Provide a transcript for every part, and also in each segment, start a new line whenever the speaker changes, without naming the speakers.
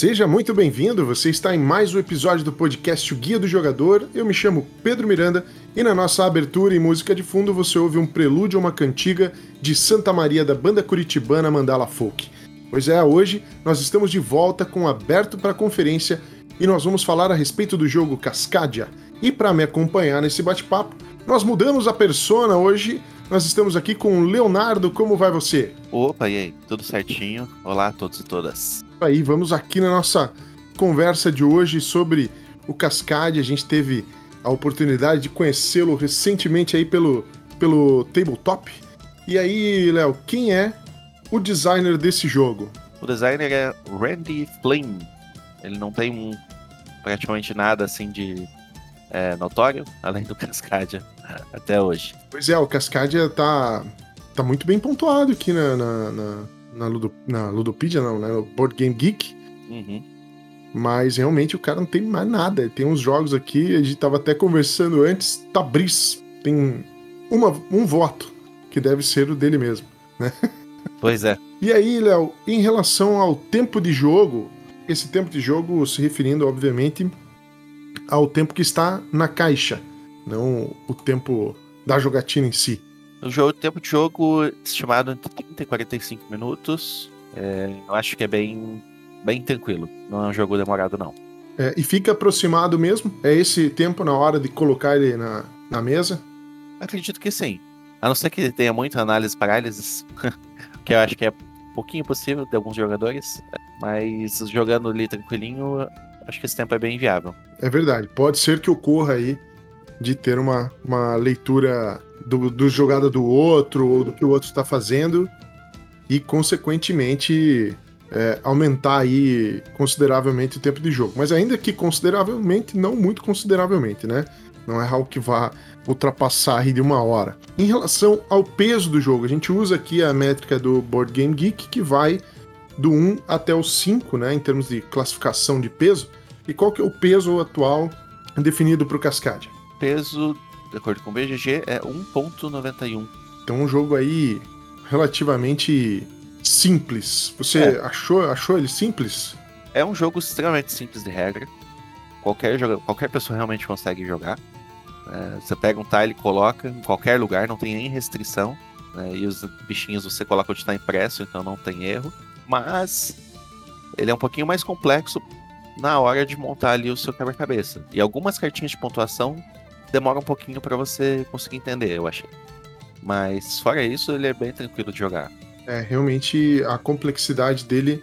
Seja muito bem-vindo, você está em mais um episódio do podcast O Guia do Jogador. Eu me chamo Pedro Miranda e na nossa abertura e música de fundo você ouve um prelúdio a uma cantiga de Santa Maria da banda curitibana Mandala Folk. Pois é, hoje nós estamos de volta com Aberto para Conferência e nós vamos falar a respeito do jogo Cascadia. E para me acompanhar nesse bate-papo, nós mudamos a persona hoje. Nós estamos aqui com o Leonardo. Como vai você?
Opa, e aí? Tudo certinho? Olá a todos e todas.
Aí, vamos aqui na nossa conversa de hoje sobre o Cascade. A gente teve a oportunidade de conhecê-lo recentemente aí pelo, pelo Tabletop. E aí, Léo, quem é o designer desse jogo?
O designer é Randy Flynn. Ele não tem um, praticamente nada assim de é, notório, além do Cascadia, até hoje.
Pois é, o Cascadia tá, tá muito bem pontuado aqui na, na, na, na, Ludo, na Ludopedia, não, né? No Board Game Geek.
Uhum.
Mas realmente o cara não tem mais nada. Tem uns jogos aqui, a gente tava até conversando antes, Tabriz tem uma, um voto, que deve ser o dele mesmo, né?
Pois é.
E aí, Léo, em relação ao tempo de jogo, esse tempo de jogo se referindo, obviamente, ao tempo que está na caixa, não o tempo da jogatina em si.
O jogo, tempo de jogo estimado entre 30 e 45 minutos. É, eu acho que é bem, bem tranquilo. Não é um jogo demorado, não.
É, e fica aproximado mesmo? É esse tempo na hora de colocar ele na, na mesa?
Acredito que sim. A não ser que tenha muita análise parálises, que eu acho que é um pouquinho possível de alguns jogadores, mas jogando ali tranquilinho, acho que esse tempo é bem viável.
É verdade. Pode ser que ocorra aí de ter uma, uma leitura do, do jogada do outro ou do que o outro está fazendo e, consequentemente, é, aumentar aí consideravelmente o tempo de jogo. Mas ainda que consideravelmente, não muito consideravelmente, né? Não é algo que vá ultrapassar aí de uma hora. Em relação ao peso do jogo, a gente usa aqui a métrica do Board Game Geek, que vai do 1 até o 5, né, em termos de classificação de peso. E qual que é o peso atual definido para o Cascade?
Peso, de acordo com o BGG, é 1.91.
Então um jogo aí relativamente simples. Você é. achou, achou ele simples?
É um jogo extremamente simples de regra. Qualquer, joga, qualquer pessoa realmente consegue jogar. É, você pega um tile e coloca em qualquer lugar, não tem nem restrição. Né, e os bichinhos você coloca onde está impresso, então não tem erro. Mas ele é um pouquinho mais complexo na hora de montar ali o seu quebra-cabeça. E algumas cartinhas de pontuação demoram um pouquinho para você conseguir entender, eu achei. Mas fora isso, ele é bem tranquilo de jogar.
É, realmente a complexidade dele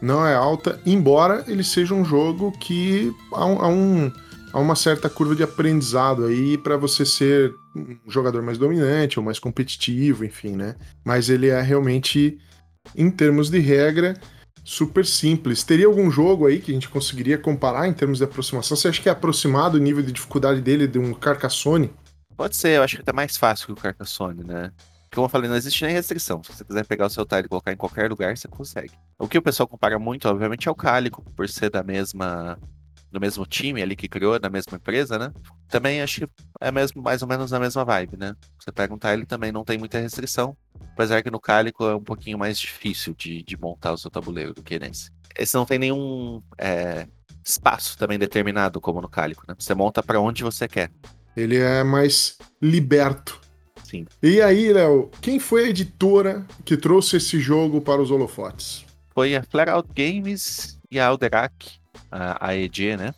não é alta, embora ele seja um jogo que há um, há um há uma certa curva de aprendizado aí para você ser um jogador mais dominante ou mais competitivo, enfim, né? Mas ele é realmente, em termos de regra, super simples. Teria algum jogo aí que a gente conseguiria comparar em termos de aproximação? Você acha que é aproximado o nível de dificuldade dele de um Carcassonne?
Pode ser, eu acho que tá mais fácil que o Carcassonne, né? Como eu falei, não existe nem restrição. Se você quiser pegar o seu tile e colocar em qualquer lugar, você consegue. O que o pessoal compara muito, obviamente, é o Cálico, por ser da mesma do mesmo time ali que criou, da mesma empresa, né? Também acho que é mesmo, mais ou menos a mesma vibe, né? Você pega um tile também não tem muita restrição, apesar que no Cálico é um pouquinho mais difícil de, de montar o seu tabuleiro do que nesse. Esse não tem nenhum é, espaço também determinado como no Cálico, né? Você monta para onde você quer.
Ele é mais liberto.
Sim.
E aí, Léo, quem foi a editora que trouxe esse jogo para os holofotes?
Foi a Flare Out Games e a Alderac a, EG, né?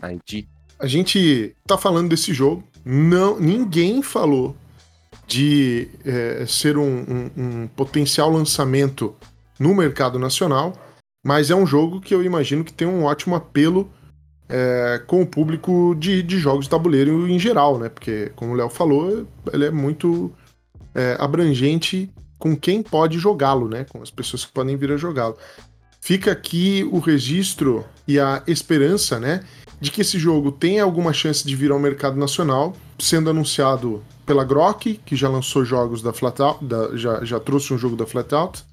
A EG.
A gente tá falando desse jogo, não, ninguém falou de é, ser um, um, um, potencial lançamento no mercado nacional, mas é um jogo que eu imagino que tem um ótimo apelo é, com o público de, de, jogos de tabuleiro em geral, né? Porque, como o Léo falou, ele é muito é, abrangente com quem pode jogá-lo, né? Com as pessoas que podem vir a jogá-lo. Fica aqui o registro e a esperança, né, de que esse jogo tenha alguma chance de vir ao mercado nacional, sendo anunciado pela Grok, que já lançou jogos da Flatout, da, já, já trouxe um jogo da Flatout,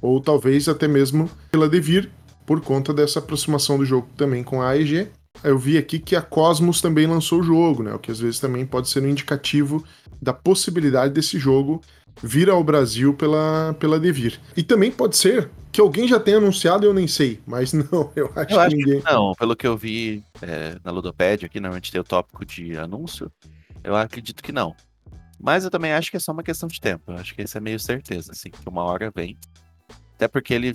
ou talvez até mesmo pela Devir, por conta dessa aproximação do jogo também com a AEG. Eu vi aqui que a Cosmos também lançou o jogo, né? O que às vezes também pode ser um indicativo da possibilidade desse jogo vir ao Brasil pela, pela Devir. E também pode ser que alguém já tenha anunciado, eu nem sei, mas não, eu acho eu que acho ninguém.
Que não, pelo que eu vi é, na Ludopédia, aqui normalmente tem o tópico de anúncio, eu acredito que não. Mas eu também acho que é só uma questão de tempo. Eu acho que isso é meio certeza, assim, que uma hora vem. Até porque ele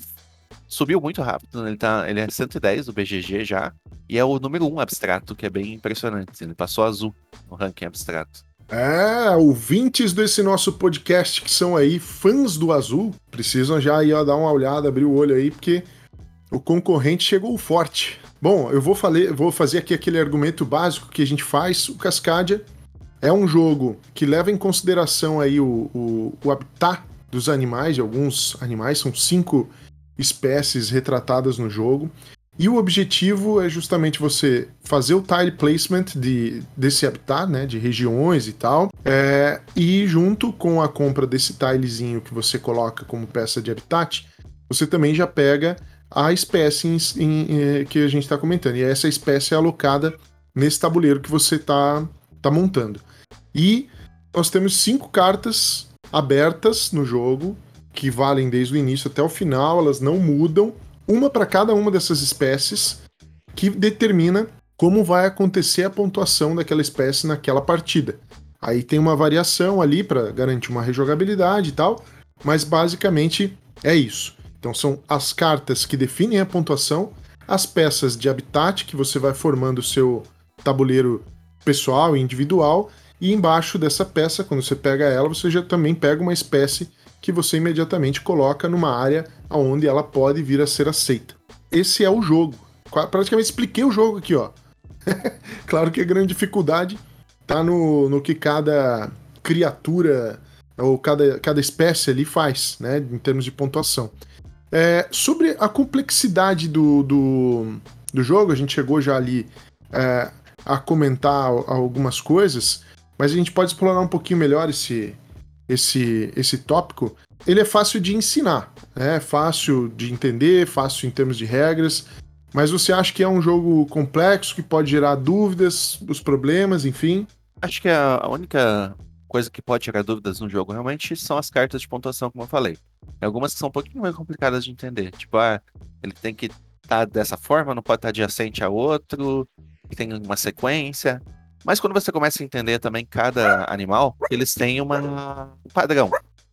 subiu muito rápido, né? ele, tá, ele é 110 do BGG já, e é o número 1 abstrato, que é bem impressionante. Ele passou azul no ranking abstrato.
É, ouvintes desse nosso podcast que são aí fãs do azul, precisam já ir dar uma olhada, abrir o olho aí, porque o concorrente chegou forte. Bom, eu vou, fazer, vou fazer aqui aquele argumento básico que a gente faz. O Cascadia é um jogo que leva em consideração aí o, o, o habitat dos animais, de alguns animais, são cinco espécies retratadas no jogo. E o objetivo é justamente você fazer o tile placement de, desse habitat, né, de regiões e tal, é, e junto com a compra desse tilezinho que você coloca como peça de habitat, você também já pega a espécie em, em, em, que a gente está comentando. E essa espécie é alocada nesse tabuleiro que você está tá montando. E nós temos cinco cartas abertas no jogo, que valem desde o início até o final, elas não mudam uma para cada uma dessas espécies, que determina como vai acontecer a pontuação daquela espécie naquela partida. Aí tem uma variação ali para garantir uma rejogabilidade e tal, mas basicamente é isso. Então são as cartas que definem a pontuação, as peças de habitat que você vai formando o seu tabuleiro pessoal e individual, e embaixo dessa peça, quando você pega ela, você já também pega uma espécie que você imediatamente coloca numa área onde ela pode vir a ser aceita. Esse é o jogo. Praticamente expliquei o jogo aqui, ó. claro que a grande dificuldade tá no, no que cada criatura ou cada, cada espécie ali faz, né, em termos de pontuação. É, sobre a complexidade do, do, do, jogo, a gente chegou já ali é, a comentar algumas coisas, mas a gente pode explorar um pouquinho melhor esse, esse, esse tópico, ele é fácil de ensinar, né? fácil de entender, fácil em termos de regras, mas você acha que é um jogo complexo que pode gerar dúvidas, os problemas, enfim?
Acho que a única coisa que pode gerar dúvidas no jogo realmente são as cartas de pontuação, como eu falei. Algumas que são um pouquinho mais complicadas de entender. Tipo, ah, ele tem que estar tá dessa forma, não pode estar tá adjacente a outro, tem uma sequência. Mas quando você começa a entender também cada animal, eles têm uma, um padrão.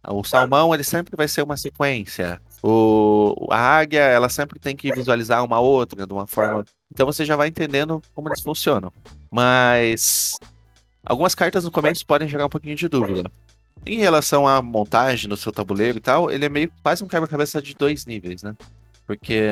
O salmão, ele sempre vai ser uma sequência. O, a águia, ela sempre tem que visualizar uma outra de uma forma. Então você já vai entendendo como eles funcionam. Mas algumas cartas no começo podem gerar um pouquinho de dúvida. Em relação à montagem do seu tabuleiro e tal, ele é meio quase um quebra-cabeça de dois níveis, né? Porque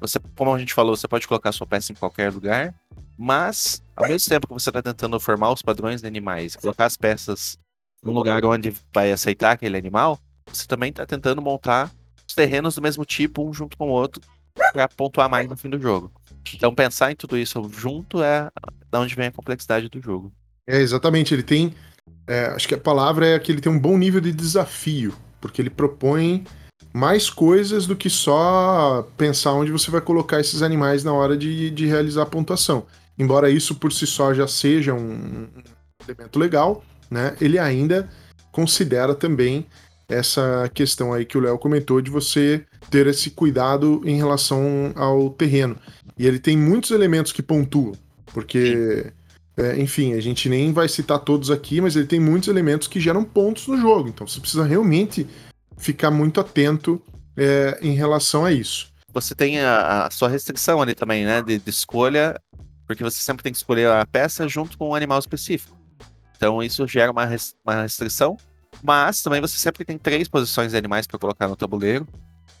você, como a gente falou, você pode colocar sua peça em qualquer lugar, mas, ao mesmo tempo que você está tentando formar os padrões de animais, colocar as peças num lugar onde vai aceitar aquele animal, você também está tentando montar os terrenos do mesmo tipo, um junto com o outro, para pontuar mais no fim do jogo. Então, pensar em tudo isso junto é da onde vem a complexidade do jogo.
É, exatamente. Ele tem. É, acho que a palavra é que ele tem um bom nível de desafio, porque ele propõe mais coisas do que só pensar onde você vai colocar esses animais na hora de, de realizar a pontuação embora isso por si só já seja um elemento legal, né, ele ainda considera também essa questão aí que o Léo comentou de você ter esse cuidado em relação ao terreno. E ele tem muitos elementos que pontuam, porque, é, enfim, a gente nem vai citar todos aqui, mas ele tem muitos elementos que geram pontos no jogo. Então você precisa realmente ficar muito atento é, em relação a isso.
Você tem a, a, sua restrição ali também, né, de, de escolha porque você sempre tem que escolher a peça junto com um animal específico. Então isso gera uma, res uma restrição, mas também você sempre tem três posições de animais para colocar no tabuleiro.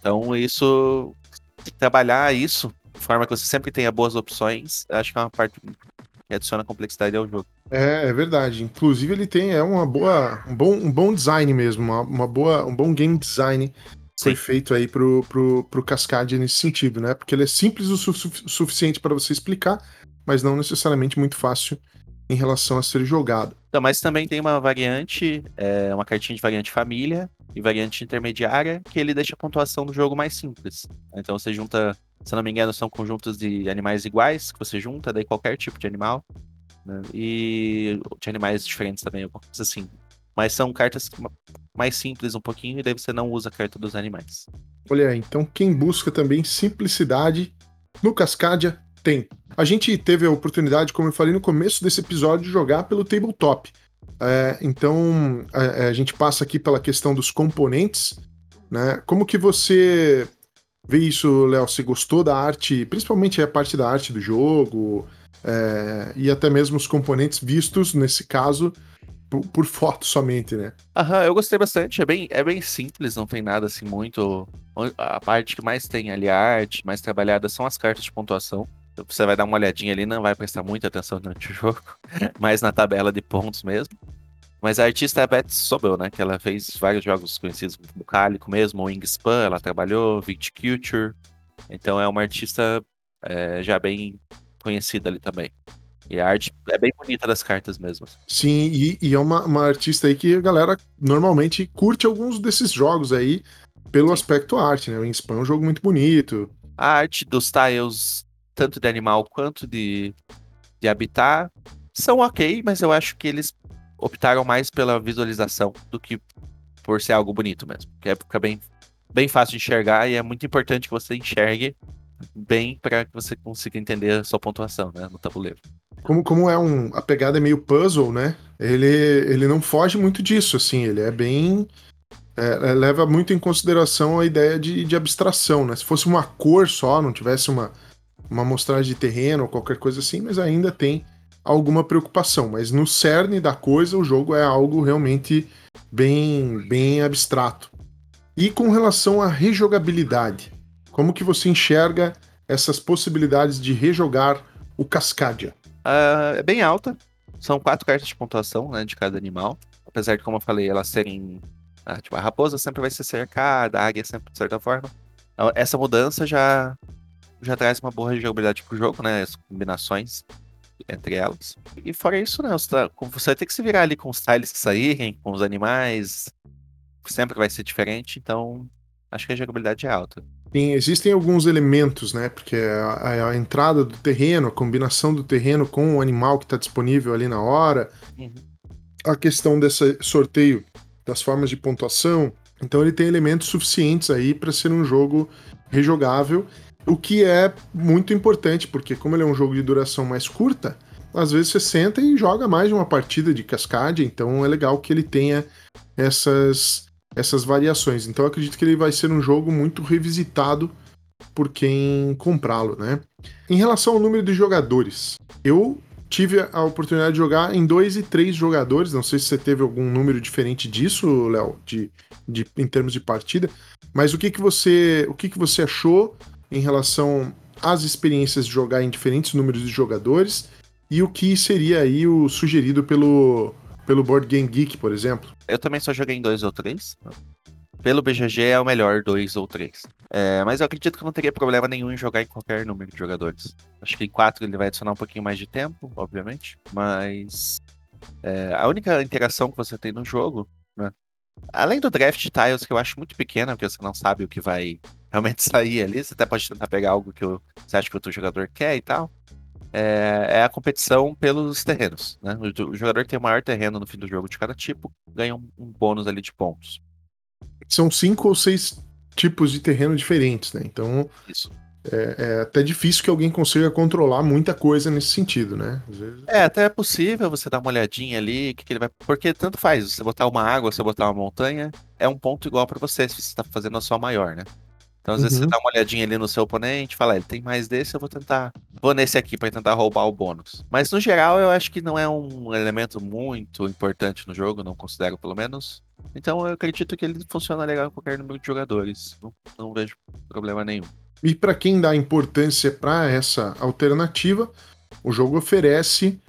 Então isso trabalhar isso de forma que você sempre tenha boas opções, acho que é uma parte que adiciona complexidade ao jogo.
É, é verdade. Inclusive ele tem é uma boa, um bom, um bom design mesmo, uma, uma boa, um bom game design foi feito aí pro, pro, pro Cascade nesse sentido, né? Porque ele é simples o su suficiente para você explicar, mas não necessariamente muito fácil em relação a ser jogado.
Então, mas também tem uma variante, é, uma cartinha de variante família e variante intermediária, que ele deixa a pontuação do jogo mais simples. Então você junta, se não me engano, são conjuntos de animais iguais que você junta, daí qualquer tipo de animal. Né? E de animais diferentes também, alguma coisa assim. Mas são cartas mais simples um pouquinho, e daí você não usa a carta dos animais.
Olha, então quem busca também simplicidade no Cascadia tem. A gente teve a oportunidade, como eu falei no começo desse episódio, de jogar pelo tabletop. É, então a, a, gente passa aqui pela questão dos componentes, né? Como que você vê isso, Léo? Você gostou da arte, principalmente a parte da arte do jogo é, e até mesmo os componentes vistos nesse caso por, por foto somente, né?
Aham, eu gostei bastante. É bem, é bem simples, não tem nada assim muito. A parte que mais tem ali, a arte mais trabalhada, são as cartas de pontuação. Você vai dar uma olhadinha ali, não vai prestar muita atenção durante o jogo, mas na tabela de pontos mesmo. Mas a artista é a Beth Sobel, né? Que ela fez vários jogos conhecidos como Cálico mesmo, Wingspan, ela trabalhou, Viticulture. Então é uma artista é, já bem conhecida ali também. E a arte é bem bonita das cartas mesmo.
Sim, e, e é uma, uma, artista aí que a galera normalmente curte alguns desses jogos aí pelo aspecto arte, né? O Wingspan é um jogo muito bonito.
A arte dos tiles, tanto de animal quanto de, de habitat, são ok, mas eu acho que eles optaram mais pela visualização do que por ser algo bonito mesmo. Que é, fica bem, bem fácil de enxergar e é muito importante que você enxergue bem para que você consiga entender a sua pontuação né, no tabuleiro.
Como, como é um. A pegada é meio puzzle, né? Ele, ele não foge muito disso, assim, ele é bem. É, é, leva muito em consideração a ideia de, de abstração, né? Se fosse uma cor só, não tivesse uma, uma amostragem de terreno ou qualquer coisa assim, mas ainda tem alguma preocupação. Mas no cerne da coisa, o jogo é algo realmente bem, bem abstrato. E com relação à rejogabilidade, como que você enxerga essas possibilidades de rejogar o Cascadia?
Uh, é bem alta. São quatro cartas de pontuação, né, de cada animal. Apesar de, como eu falei, elas serem. Ah, tipo, a raposa sempre vai ser cercada, a águia sempre, de certa forma. Então, essa mudança já, já traz uma boa jogabilidade pro jogo, né? As combinações entre elas. E fora isso, né? Você, tá, você vai ter que se virar ali com os tiles que saírem, com os animais. Sempre vai ser diferente, então acho que a jogabilidade é alta.
Sim, existem alguns elementos, né? Porque a, a, entrada do terreno, a combinação do terreno com o animal que está disponível ali na hora, uhum. a questão desse sorteio das formas de pontuação. Então ele tem elementos suficientes aí para ser um jogo rejogável, o que é muito importante, porque como ele é um jogo de duração mais curta, às vezes você senta e joga mais de uma partida de cascade, então é legal que ele tenha essas essas variações. Então eu acredito que ele vai ser um jogo muito revisitado por quem comprá-lo, né? Em relação ao número de jogadores, eu tive a oportunidade de jogar em dois e três jogadores. Não sei se você teve algum número diferente disso, Léo, de, de, em termos de partida. Mas o que, que você o que, que você achou em relação às experiências de jogar em diferentes números de jogadores e o que seria aí o sugerido pelo pelo Board Game Geek, por exemplo.
Eu também só joguei em dois ou três. Pelo BGG é o melhor dois ou três. É, mas eu acredito que não teria problema nenhum em jogar em qualquer número de jogadores. Acho que em quatro ele vai adicionar um pouquinho mais de tempo, obviamente. Mas é, a única interação que você tem no jogo, né? Além do draft tiles, que eu acho muito pequena, porque você não sabe o que vai realmente sair ali, você até pode tentar pegar algo que você acha que o outro jogador quer e tal é, é, a competição pelos terrenos. Né? O, o, jogador que tem o maior terreno no fim do jogo de cada tipo ganha um, um bônus ali de pontos.
São cinco ou seis tipos de terreno diferentes, né? Então
Isso.
É, é, até difícil que alguém consiga controlar muita coisa nesse sentido, né?
Vezes... É, até é possível você dar uma olhadinha ali, que, que ele vai. Porque tanto faz, você botar uma água, você botar uma montanha, é um ponto igual para você, se você está fazendo a sua maior, né? Então, às uhum. vezes, você uhum. dá uma olhadinha ali no seu oponente, fala, ele tem mais desse, eu vou tentar. Vou nesse aqui para tentar roubar o bônus. Mas, no geral, eu acho que não é um elemento muito importante no jogo, não considero pelo menos. Então, eu acredito que ele funciona legal em qualquer número de jogadores. Não, não vejo problema nenhum.
E para quem dá importância para essa alternativa, o jogo oferece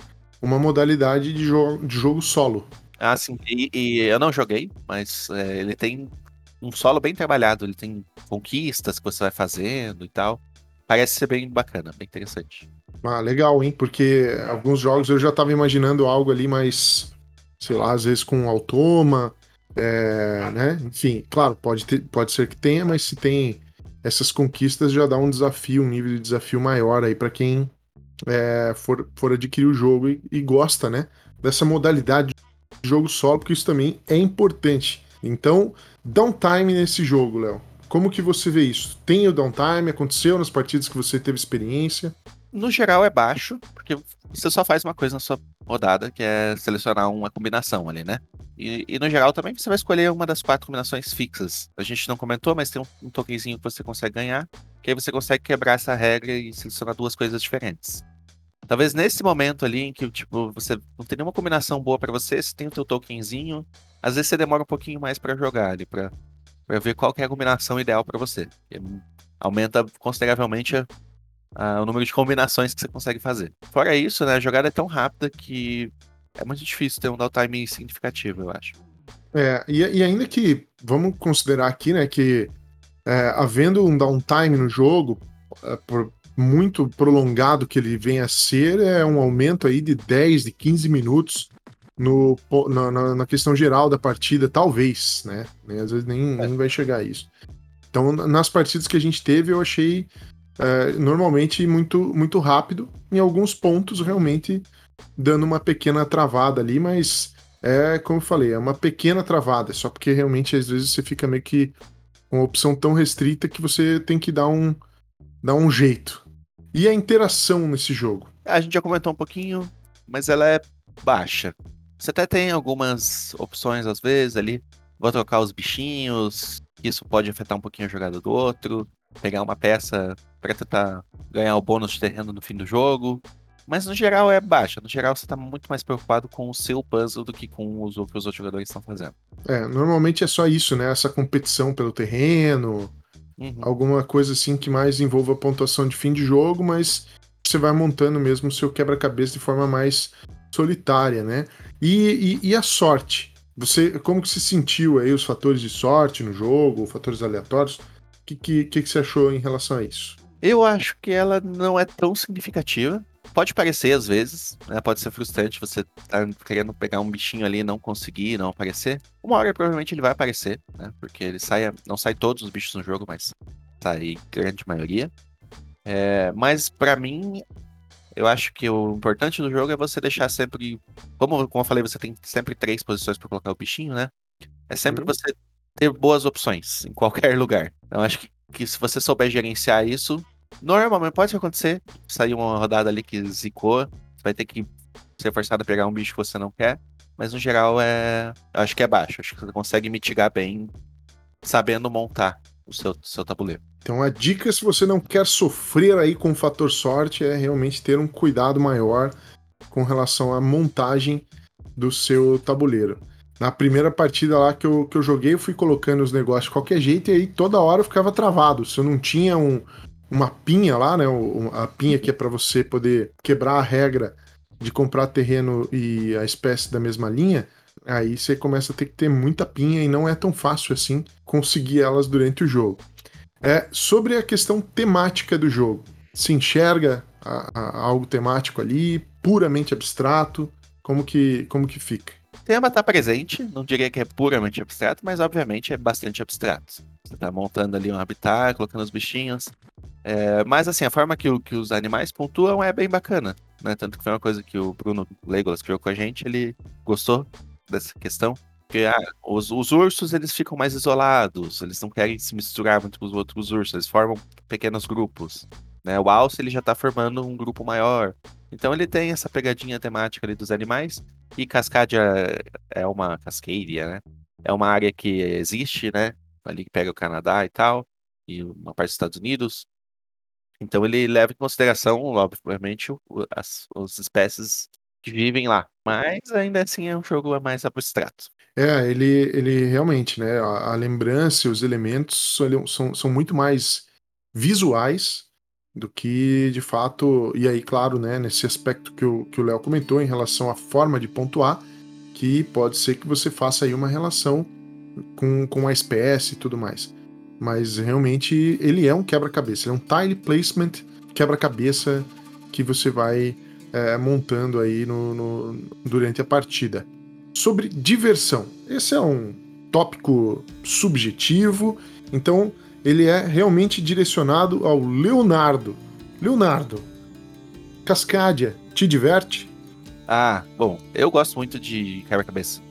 uma modalidade de, jo de jogo solo.
Ah, sim. E, e eu não joguei, mas é, ele tem um solo bem trabalhado. Ele tem conquistas que você vai fazendo e tal. Parece ser bem bacana, bem interessante.
Ah, legal, hein? Porque alguns jogos eu já tava imaginando algo ali mais, sei lá, às vezes com automa, é, né? Enfim, claro, pode, ter, pode ser que tenha, mas se tem essas conquistas já dá um desafio, um nível de desafio maior aí para quem é, for, for adquirir o jogo e, e, gosta, né? Dessa modalidade jogo solo, porque isso também é importante. Então, downtime nesse jogo, Léo. Como que você vê isso? Tem o downtime? Aconteceu nas partidas que você teve experiência?
No geral é baixo, porque você só faz uma coisa na sua rodada, que é selecionar uma combinação ali, né? E, e, no geral também você vai escolher uma das quatro combinações fixas. A gente não comentou, mas tem um, um tokenzinho que você consegue ganhar, que aí você consegue quebrar essa regra e selecionar duas coisas diferentes. Talvez nesse momento ali em que tipo, você não tem nenhuma combinação boa para você, você tem o teu tokenzinho, às vezes você demora um pouquinho mais para jogar ali, para ver qual é a combinação ideal para você. E aumenta consideravelmente a, a, o número de combinações que você consegue fazer. Fora isso, né, a jogada é tão rápida que é muito difícil ter um downtime significativo, eu acho.
É, e, e ainda que, vamos considerar aqui, né, que é, havendo um downtime no jogo, é, por muito prolongado que ele venha a ser, é um aumento aí de 10, de 15 minutos no, na, na questão geral da partida, talvez, né? Às vezes nem, é. nem vai chegar a isso. Então, nas partidas que a gente teve, eu achei é, normalmente muito, muito rápido. Em alguns pontos, realmente dando uma pequena travada ali, mas é como eu falei, é uma pequena travada, só porque realmente às vezes você fica meio que com uma opção tão restrita que você tem que dar um, dar um jeito. E a interação nesse jogo?
A gente já comentou um pouquinho, mas ela é baixa. Você até tem algumas opções às vezes ali. Vou trocar os bichinhos, isso pode afetar um pouquinho a jogada do outro. Pegar uma peça para tentar ganhar o bônus de terreno no fim do jogo. Mas no geral é baixa. No geral você tá muito mais preocupado com o seu puzzle do que com os outros jogadores estão fazendo.
É, normalmente é só isso, né? Essa competição pelo terreno, uhum. alguma coisa assim que mais envolva a pontuação de fim de jogo, mas você vai montando mesmo o seu quebra-cabeça de forma mais solitária, né? E, e, e, a sorte? Você, como que se sentiu aí os fatores de sorte no jogo, fatores aleatórios? O que, que, que, que você achou em relação a isso?
Eu acho que ela não é tão significativa pode parecer às vezes, né? Pode ser frustrante você tá querendo pegar um bichinho ali e não conseguir, não aparecer. Uma hora provavelmente ele vai aparecer, né? Porque ele sai, não sai todos os bichos no jogo, mas sai grande maioria. É, mas para mim, eu acho que o importante do jogo é você deixar sempre, como, como eu falei, você tem sempre três posições para colocar o bichinho, né? É sempre uhum. você ter boas opções em qualquer lugar. Então acho que, que se você souber gerenciar isso, Normalmente pode acontecer, sair uma rodada ali que zicou, você vai ter que ser forçado a pegar um bicho que você não quer, mas no geral é, acho que é baixo, acho que você consegue mitigar bem sabendo montar o seu, seu tabuleiro.
Então a dica se você não quer sofrer aí com o fator sorte é realmente ter um cuidado maior com relação à montagem do seu tabuleiro. Na primeira partida lá que eu, que eu joguei, eu fui colocando os negócios de qualquer jeito e aí toda hora eu ficava travado. Se eu não tinha um, uma pinha lá, né? A pinha que é para você poder quebrar a regra de comprar terreno e a espécie da mesma linha, aí você começa a ter que ter muita pinha e não é tão fácil assim conseguir elas durante o jogo. É sobre a questão temática do jogo. Se enxerga a, a, algo temático ali, puramente abstrato, como que como que fica?
O tema está presente, não diria que é puramente abstrato, mas obviamente é bastante abstrato. Você está montando ali um habitat, colocando os bichinhos, é, mas assim, a forma que, que os animais pontuam é bem bacana, né? Tanto que foi uma coisa que o Bruno Legolas criou com a gente, ele gostou dessa questão. Porque ah, os, os, ursos eles ficam mais isolados, eles não querem se misturar muito com os outros ursos, eles formam pequenos grupos. Né? O alce ele já está formando um grupo maior. Então ele tem essa pegadinha temática ali dos animais. E Cascadia é uma cascadia, né? É uma área que existe, né? Ali que pega o Canadá e tal, e uma parte dos Estados Unidos. Então ele leva em consideração, obviamente, as, as espécies que vivem lá. Mas ainda assim é um jogo mais abstrato.
É, ele, ele realmente, né? A, a lembrança e os elementos são, são, são muito mais visuais do que de fato. E aí, claro, né? Nesse aspecto que o que o Léo comentou em relação à forma de pontuar, que pode ser que você faça aí uma relação com, com a espécie e tudo mais mas realmente ele é um quebra-cabeça, ele é um tile placement quebra-cabeça que você vai é, montando aí no, no, durante a partida. Sobre diversão, esse é um tópico subjetivo, então ele é realmente direcionado ao Leonardo. Leonardo, Cascadia, te diverte?
Ah, bom, eu gosto muito de quebra-cabeça.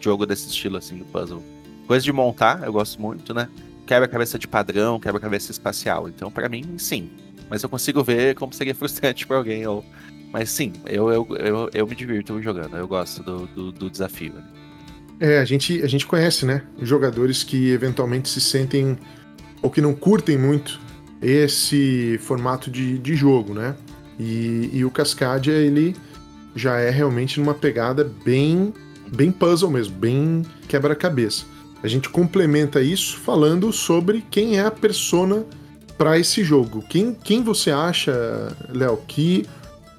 jogo desse estilo, assim, do puzzle. Coisa de montar, eu gosto muito, né? Quebra-cabeça de padrão, quebra-cabeça espacial. Então, para mim, sim. Mas eu consigo ver como seria frustrante para alguém. Ou... Mas sim, eu, eu, eu, eu me divirto jogando. Eu gosto do, do, do desafio. Né?
É, a gente, a gente conhece, né? Jogadores que eventualmente se sentem ou que não curtem muito esse formato de, de jogo, né? E, e o Cascadia, ele já é realmente numa pegada bem, bem puzzle mesmo, bem quebra-cabeça. A gente complementa isso falando sobre quem é a persona para esse jogo. Quem, quem você acha, Léo, que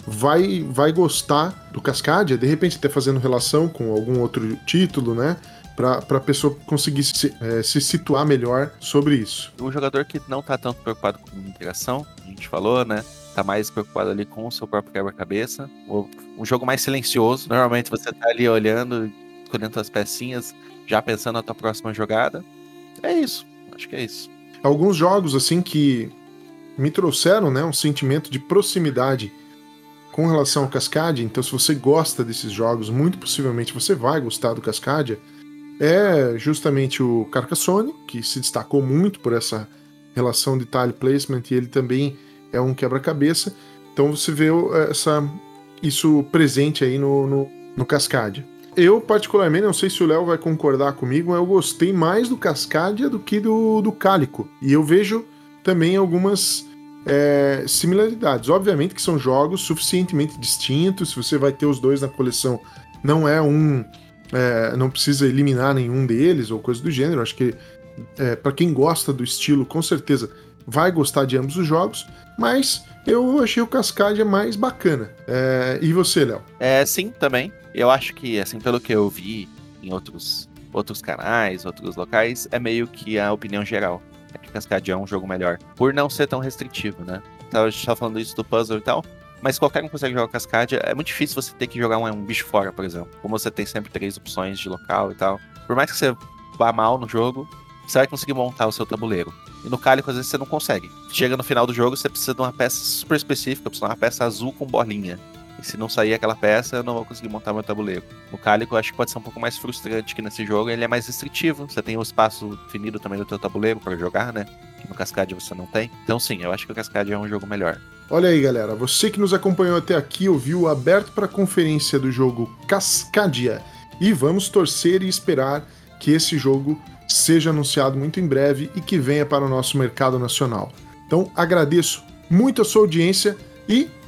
vai, vai gostar do Cascadia, de repente até fazendo relação com algum outro título, né? Para a pessoa conseguir se, é, se situar melhor sobre isso.
Um jogador que não está tanto preocupado com integração, a gente falou, né? tá mais preocupado ali com o seu próprio quebra-cabeça. Um jogo mais silencioso. Normalmente você tá ali olhando, escolhendo as pecinhas, já pensando na tua próxima jogada. É isso. Acho que é isso.
Alguns jogos, assim, que me trouxeram, né, um sentimento de proximidade com relação ao Cascadia. Então, se você gosta desses jogos, muito possivelmente você vai gostar do Cascadia. É justamente o Carcassonne, que se destacou muito por essa relação de tile placement, e ele também é um quebra-cabeça. Então você vê essa, isso presente aí no, no, no Cascadia. Eu, particularmente, não sei se o Léo vai concordar comigo, eu gostei mais do Cascadia do que do, do Cálico. E eu vejo também algumas é, similaridades. Obviamente que são jogos suficientemente distintos, se você vai ter os dois na coleção, não é um. É, não precisa eliminar nenhum deles ou coisa do gênero. Acho que é, para quem gosta do estilo, com certeza vai gostar de ambos os jogos, mas eu achei o Cascadia mais bacana. É, e você, Léo?
É, sim, também. Eu acho que, assim, pelo que eu vi em outros, outros canais, outros locais, é meio que a opinião geral. É um jogo melhor. Por não ser tão restritivo, né? Então, a gente tava falando isso do puzzle e tal. Mas qualquer um consegue jogar Cascadia. É muito difícil você ter que jogar um, um bicho fora, por exemplo. Como você tem sempre três opções de local e tal. Por mais que você vá mal no jogo, você vai conseguir montar o seu tabuleiro. E no Cálico, às vezes, você não consegue. Chega no final do jogo, você precisa de uma peça super específica, precisa de uma peça azul com bolinha. E se não sair aquela peça, eu não vou conseguir montar meu tabuleiro. No Cálico, eu acho que pode ser um pouco mais frustrante que nesse jogo. Ele é mais restritivo. Você tem o um espaço definido também do teu tabuleiro para jogar, né? No Cascade você não tem. Então, sim, eu acho que o Cascade é um jogo melhor.
Olha aí, galera. Você que nos acompanhou até aqui ouviu aberto para conferência do jogo Cascadia. E vamos torcer e esperar que esse jogo seja anunciado muito em breve e que venha para o nosso mercado nacional. Então agradeço muito a sua audiência e